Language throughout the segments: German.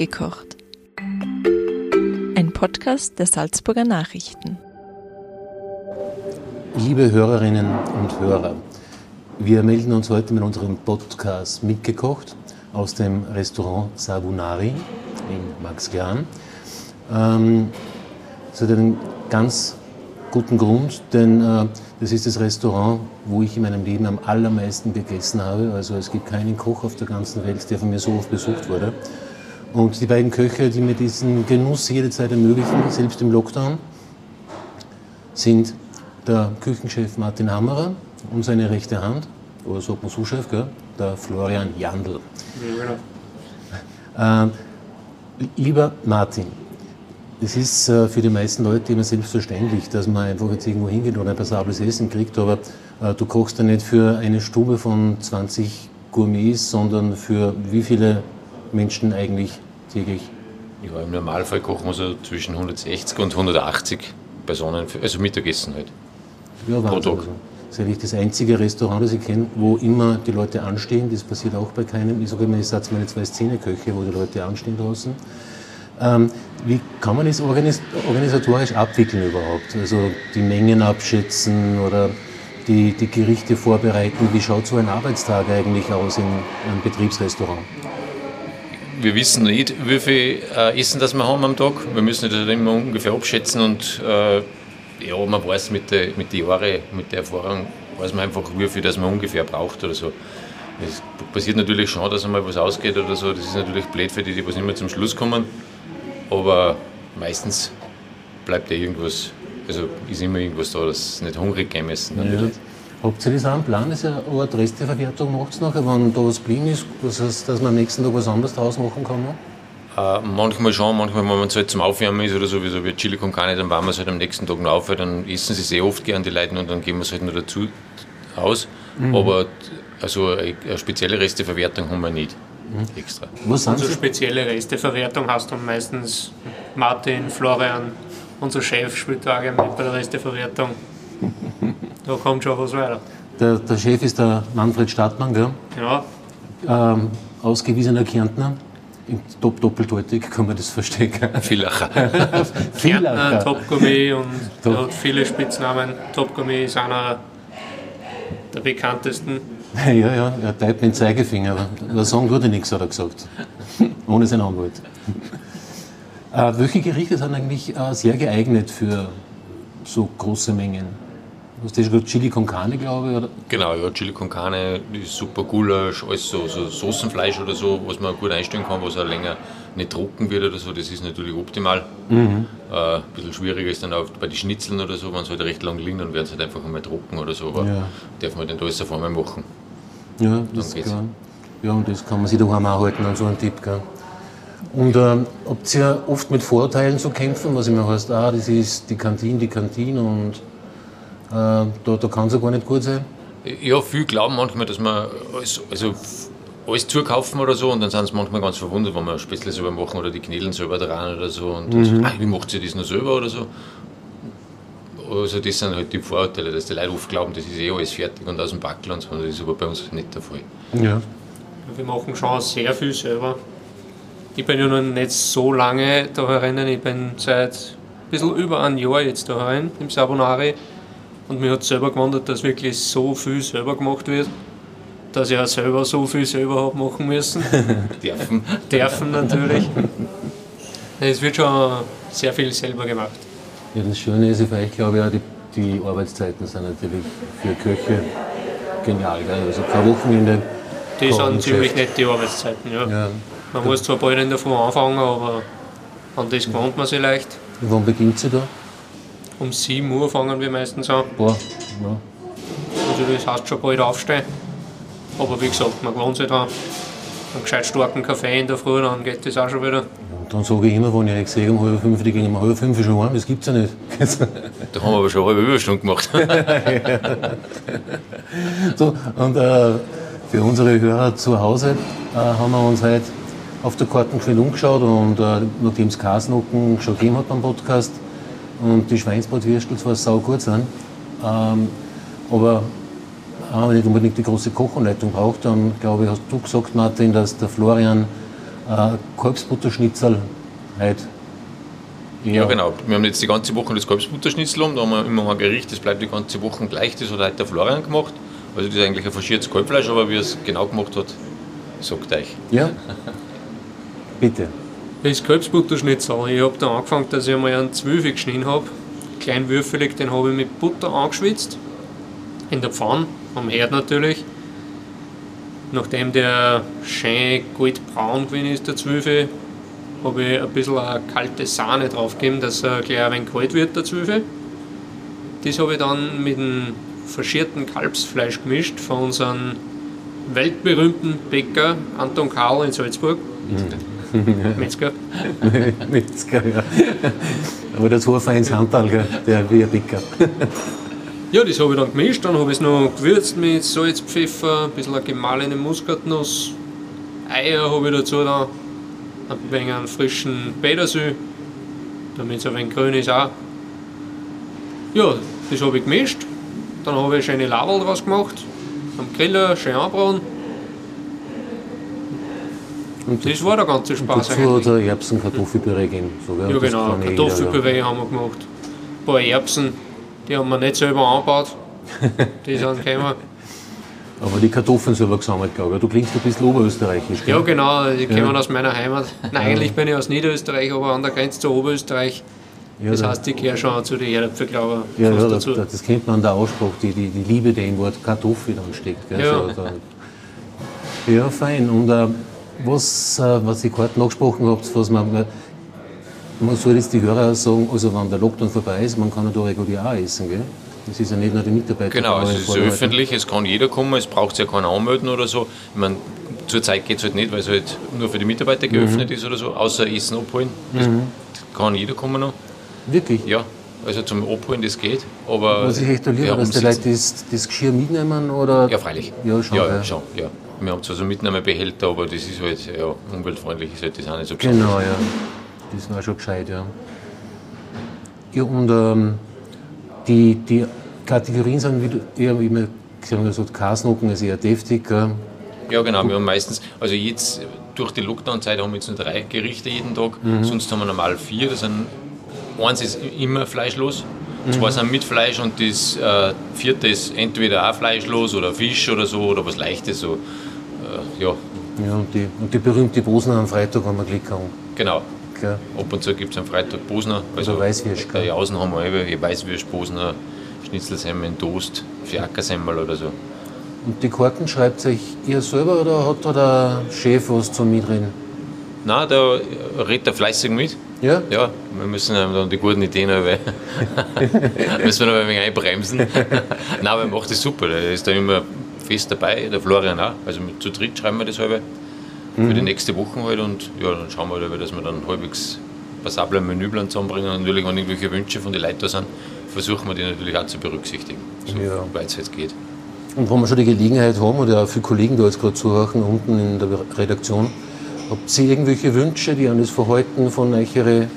Mitgekocht. Ein Podcast der Salzburger Nachrichten. Liebe Hörerinnen und Hörer, wir melden uns heute mit unserem Podcast Mitgekocht aus dem Restaurant Sabunari in Maxglan. Ähm, es hat einen ganz guten Grund, denn äh, das ist das Restaurant, wo ich in meinem Leben am allermeisten gegessen habe. Also es gibt keinen Koch auf der ganzen Welt, der von mir so oft besucht wurde. Und die beiden Köche, die mir diesen Genuss jederzeit ermöglichen, selbst im Lockdown, sind der Küchenchef Martin Hammerer und seine rechte Hand, oder sagt man Sous-Chef, der Florian Jandl. Ja, genau. äh, lieber Martin, es ist äh, für die meisten Leute immer selbstverständlich, dass man einfach jetzt irgendwo hingeht und ein passables Essen kriegt, aber äh, du kochst ja nicht für eine Stube von 20 Gourmets, sondern für wie viele Menschen eigentlich täglich? Ja, im Normalfall kochen wir so zwischen 160 und 180 Personen, für, also Mittagessen halt. Ja, Wahnsinn. Tag. Also. Das ist eigentlich das einzige Restaurant, das ich kenne, wo immer die Leute anstehen. Das passiert auch bei keinem. Ich sage immer, ich setze meine zwei Szeneköche, wo die Leute anstehen draußen. Ähm, wie kann man das organisatorisch abwickeln überhaupt? Also die Mengen abschätzen oder die, die Gerichte vorbereiten. Wie schaut so ein Arbeitstag eigentlich aus in einem Betriebsrestaurant? Wir wissen nicht, wie viel äh, Essen das wir haben am Tag. Wir müssen das immer ungefähr abschätzen und äh, ja, man weiß mit den mit Jahren, mit der Erfahrung, weiß man einfach, wie viel das man ungefähr braucht oder so. Es passiert natürlich schon, dass einmal was ausgeht oder so. Das ist natürlich blöd für die, die was immer zum Schluss kommen aber meistens bleibt ja irgendwas, also ist immer irgendwas da, dass nicht hungrig gehen müssen. Ja. Habt ihr das auch im Plan, dass ihr eine Art Resteverwertung macht nachher, wenn da was blieben ist, das heißt, dass man am nächsten Tag was anderes draus machen kann? Äh, manchmal schon, manchmal, wenn man es halt zum Aufwärmen ist oder so, wie so wie Chili con Carne, dann wärmen wir es halt am nächsten Tag noch auf, weil dann essen sie sehr oft gern die Leute und dann geben wir es halt noch dazu aus. Mhm. Aber also eine spezielle Resteverwertung haben wir nicht. Mhm. extra. Was sind Unsere spezielle Resteverwertung hast du meistens Martin, Florian, unser Chef spielt da mit bei der Resteverwertung. Da kommt schon was weiter. Der, der Chef ist der Manfred Stadtmann, gell? Ja. Ähm, ausgewiesener Kärntner. Top doppelteutig kann man das verstecken. Villacher. Kärntner, Top-Gourmet und Top. er hat viele Spitznamen. Top-Gourmet ist einer der bekanntesten. Ja, ja, er teilt mit dem Zeigefinger. Aber sagen tut er nichts, hat er gesagt. Ohne seinen Anwalt. Äh, welche Gerichte sind eigentlich äh, sehr geeignet für so große Mengen? Du hast ja schon Chili con Carne, glaube ich, oder? Genau, ja, Chili con Carne ist super Gulasch, alles so, so Soßenfleisch oder so, was man gut einstellen kann, was auch länger nicht trocken wird oder so, das ist natürlich optimal. Mhm. Äh, ein bisschen schwieriger ist dann auch bei den Schnitzeln oder so, wenn sie halt recht lang liegen, dann werden sie halt einfach einmal trocken oder so, aber ja. darf man dann alles auf einmal machen. Ja, das kann, ja, und das kann man sich daheim auch halten an so einen Tipp. Gell? Und ähm, habt ihr oft mit Vorurteilen zu kämpfen, was immer heißt, ah, das ist die Kantine, die Kantine und äh, da, da kann es ja gar nicht gut sein? Ja, viele glauben manchmal, dass man alles, also alles zukaufen oder so und dann sind sie manchmal ganz verwundert, wenn wir Spätzle selber machen oder die Knädeln selber dran oder so und mhm. so, ah, wie macht sie das noch selber oder so. Also das sind halt die Vorurteile, dass die Leute oft glauben, das ist eh alles fertig und aus dem Backel und so, das ist aber bei uns nicht der Fall. Ja. Wir machen schon sehr viel selber. Ich bin ja noch nicht so lange da herin, ich bin seit ein bisschen über ein Jahr jetzt da herin im Sabonari und mir hat selber gewundert, dass wirklich so viel selber gemacht wird, dass ich auch selber so viel selber habe machen müssen. Dürfen. Dürfen natürlich. Es wird schon sehr viel selber gemacht. Ja, das Schöne ist für euch, glaube ich, auch die, die Arbeitszeiten sind natürlich für Köche genial. Gell? Also kein Wochenende. Die sind ziemlich nett, die Arbeitszeiten, ja. ja. Man muss zwar bald in der Früh anfangen, aber an das gewohnt man sich leicht. Und wann beginnt sie da? Um 7 Uhr fangen wir meistens an. Boah, ja. Also das heißt schon bald aufstehen. Aber wie gesagt, man gewohnt sich dran. Einen gescheit starken Kaffee in der Früh, dann geht das auch schon wieder. Dann sage ich immer, wenn ich sehe, um halb fünf, die gehen um halb fünf schon heim, das gibt es ja nicht. da haben wir aber schon eine halbe Überstunde gemacht. so, und äh, für unsere Hörer zu Hause äh, haben wir uns heute auf der Kartenquelle umgeschaut und äh, nachdem es Kasnocken schon gegeben hat beim Podcast und die Schweinsbratwürstel zwar sau gut sind, ähm, aber haben wir nicht unbedingt die große Kochanleitung braucht, dann glaube ich, hast du gesagt, Martin, dass der Florian Äh, Kalbsbutterschnitzel heute. Ja. genau. Wir haben jetzt die ganze Woche das Kalbsbutterschnitzel um, da haben wir immer ein Gericht, das bleibt die ganze Woche gleich, das hat heute der Florian gemacht. Also das ist eigentlich ein faschiertes Kalbfleisch, aber wie er es genau gemacht hat, sagt euch. Ja, bitte. Das Kalbsbutterschnitzel, ich habe da angefangen, dass ich einmal einen Zwölfe geschnitten habe. Kleinwürfelig, den habe ich mit Butter angeschwitzt. In der Pfanne, am Herd natürlich. Nachdem der schön goldbraun gewesen ist, der Zwölfe, habe ich ein bisschen eine kalte Sahne draufgegeben, dass er gleich ein wenig kalt wird, der Zwölfe. Das habe ich dann mit dem verschierten Kalbsfleisch gemischt von unserem weltberühmten Bäcker Anton Karl in Salzburg. Mhm. Metzger. Metzger, ja. Aber das war feins Handtal, der wie ein Bäcker. ja, das habe ich dann gemischt, dann habe ich es noch gewürzt mit Salz, Pfeffer, ein bisschen gemahlene Muskatnuss, Eier habe ich dazu dann, ein wenig einen frischen Petersil, damit es ein wenig grün ist auch. Ja, das habe ich gemischt dann habe ich schöne Ladel draus gemacht, am Griller schön anbraten. Und das war der ganze Spaß dazu eigentlich. Dazu Erbsen, Kartoffelpüree geben. So, ja, genau, Kartoffelpüree ja. haben wir gemacht. Ein paar Erbsen, die haben wir nicht selber angebaut. die sind gekommen. Aber die Kartoffeln selber gesammelt, glaube ich. Du klingst ein bisschen oberösterreichisch. Gell? Ja, genau, die kommen ja. aus meiner Heimat. Nein, eigentlich bin ich aus Niederösterreich, aber an der Grenze zu Oberösterreich. Ja, das heißt, ich gehöre schon zu den Erdäpfel, glaube ich. Ja, ja das, das, kennt man an der Aussprache, die, die, die Liebe, die im Wort Kartoffel dann steckt. Gell? Ja. So, da. ja, fein. Und äh, was, äh, was ich gerade angesprochen habe, was man, man soll jetzt die Hörer sagen, also wenn der Lockdown vorbei ist, man kann ja da regulär auch essen, gell? Das ist ja nicht nur die Mitarbeiter. Genau, also es ist öffentlich, es kann jeder kommen, es braucht ja keinen anmelden oder so. Ich meine, zurzeit geht es halt nicht, weil es halt nur für die Mitarbeiter geöffnet mhm. ist oder so, außer Essen abholen. Das mhm. kann jeder kommen noch. Wirklich? Ja, also zum Abholen, das geht. Aber Was ich echt da liebe, dass die Leute das, das Geschirr mitnehmen? Oder? Ja, freilich. Ja, schon. Ja, ja. schon ja. Wir haben zwar so Mitnahmebehälter, aber das ist halt ja, umweltfreundlich, ist halt das auch nicht so besonders. Genau, ja. Das war schon gescheit, ja. Ja, und ähm, die, die Kategorien sind, wie du eher, wie man gesagt Kasnocken ist eher deftig. Gell? Ja, genau. Wir haben meistens, also jetzt durch die Lockdown-Zeit haben wir jetzt nur drei Gerichte jeden Tag, mhm. sonst haben wir normal vier. Das sind eins ist immer fleischlos, mhm. zwei sind mit Fleisch und das äh, vierte ist entweder auch fleischlos oder Fisch oder so oder was Leichtes. So, äh, ja. Ja, und die, und die berühmte Bosner am Freitag haben wir Glück haben. Genau. Klar. Ab und zu gibt es am Freitag Bosner. Also, also Weißwürsch. Bei Jausen haben wir eben Weißwürsch, Bosner, Schnitzelsemmeln, Toast, Fiakersemmel oder so. Und die Karten schreibt sich ihr selber oder hat da der Chef was zum Mitreden? Nein, da redet er fleißig mit. Ja? Ja, wir müssen dann die guten Ideen aber müssen wir noch ein wenig einbremsen. Nein, aber er macht das super. Er ist da immer fest dabei, der Florian auch. Also zu dritt schreiben wir das halbe mhm. für die nächste Woche halt und ja, dann schauen wir halt, dass wir dann halbwegs passable Menüplan zusammenbringen. Und natürlich, wenn irgendwelche Wünsche von den Leuten da sind, versuchen wir die natürlich auch zu berücksichtigen, so ja. weit es jetzt geht. Und wenn wir schon die Gelegenheit haben, oder auch viele Kollegen da jetzt gerade zuhören, unten in der Redaktion, Habt ihr irgendwelche Wünsche, die an das Verhalten von euren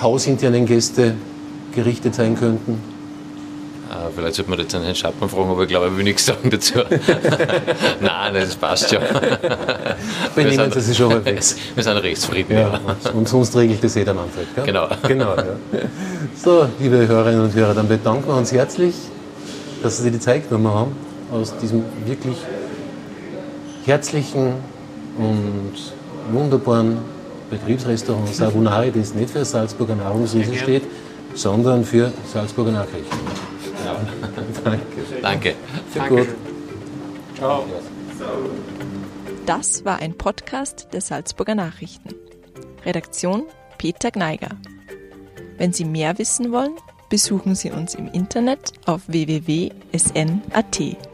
hausinternen Gästen gerichtet sein könnten? Ah, vielleicht sollte man jetzt an Herrn Schappmann fragen, aber ich glaube, er will nichts sagen dazu. Nein, das passt schon. Benehmen Sie sich schon halbwegs. Wir sind rechtsfrieden. Ja, Und sonst regelt das eh der Manfred. Gell? Genau. genau ja. So, liebe Hörerinnen und Hörer, dann bedanken wir uns herzlich, dass Sie die Zeit genommen haben, aus diesem wirklich herzlichen und wunderbaren Betriebsrestaurant Sabunari, das nicht für Salzburger Nahrungsriesen steht, sondern für Salzburger Nachrichten. Ja. Danke. Danke. Danke. Gut. Ciao. Das war ein Podcast der Salzburger Nachrichten. Redaktion Peter Gneiger. Wenn Sie mehr wissen wollen, besuchen Sie uns im Internet auf www.sn.at.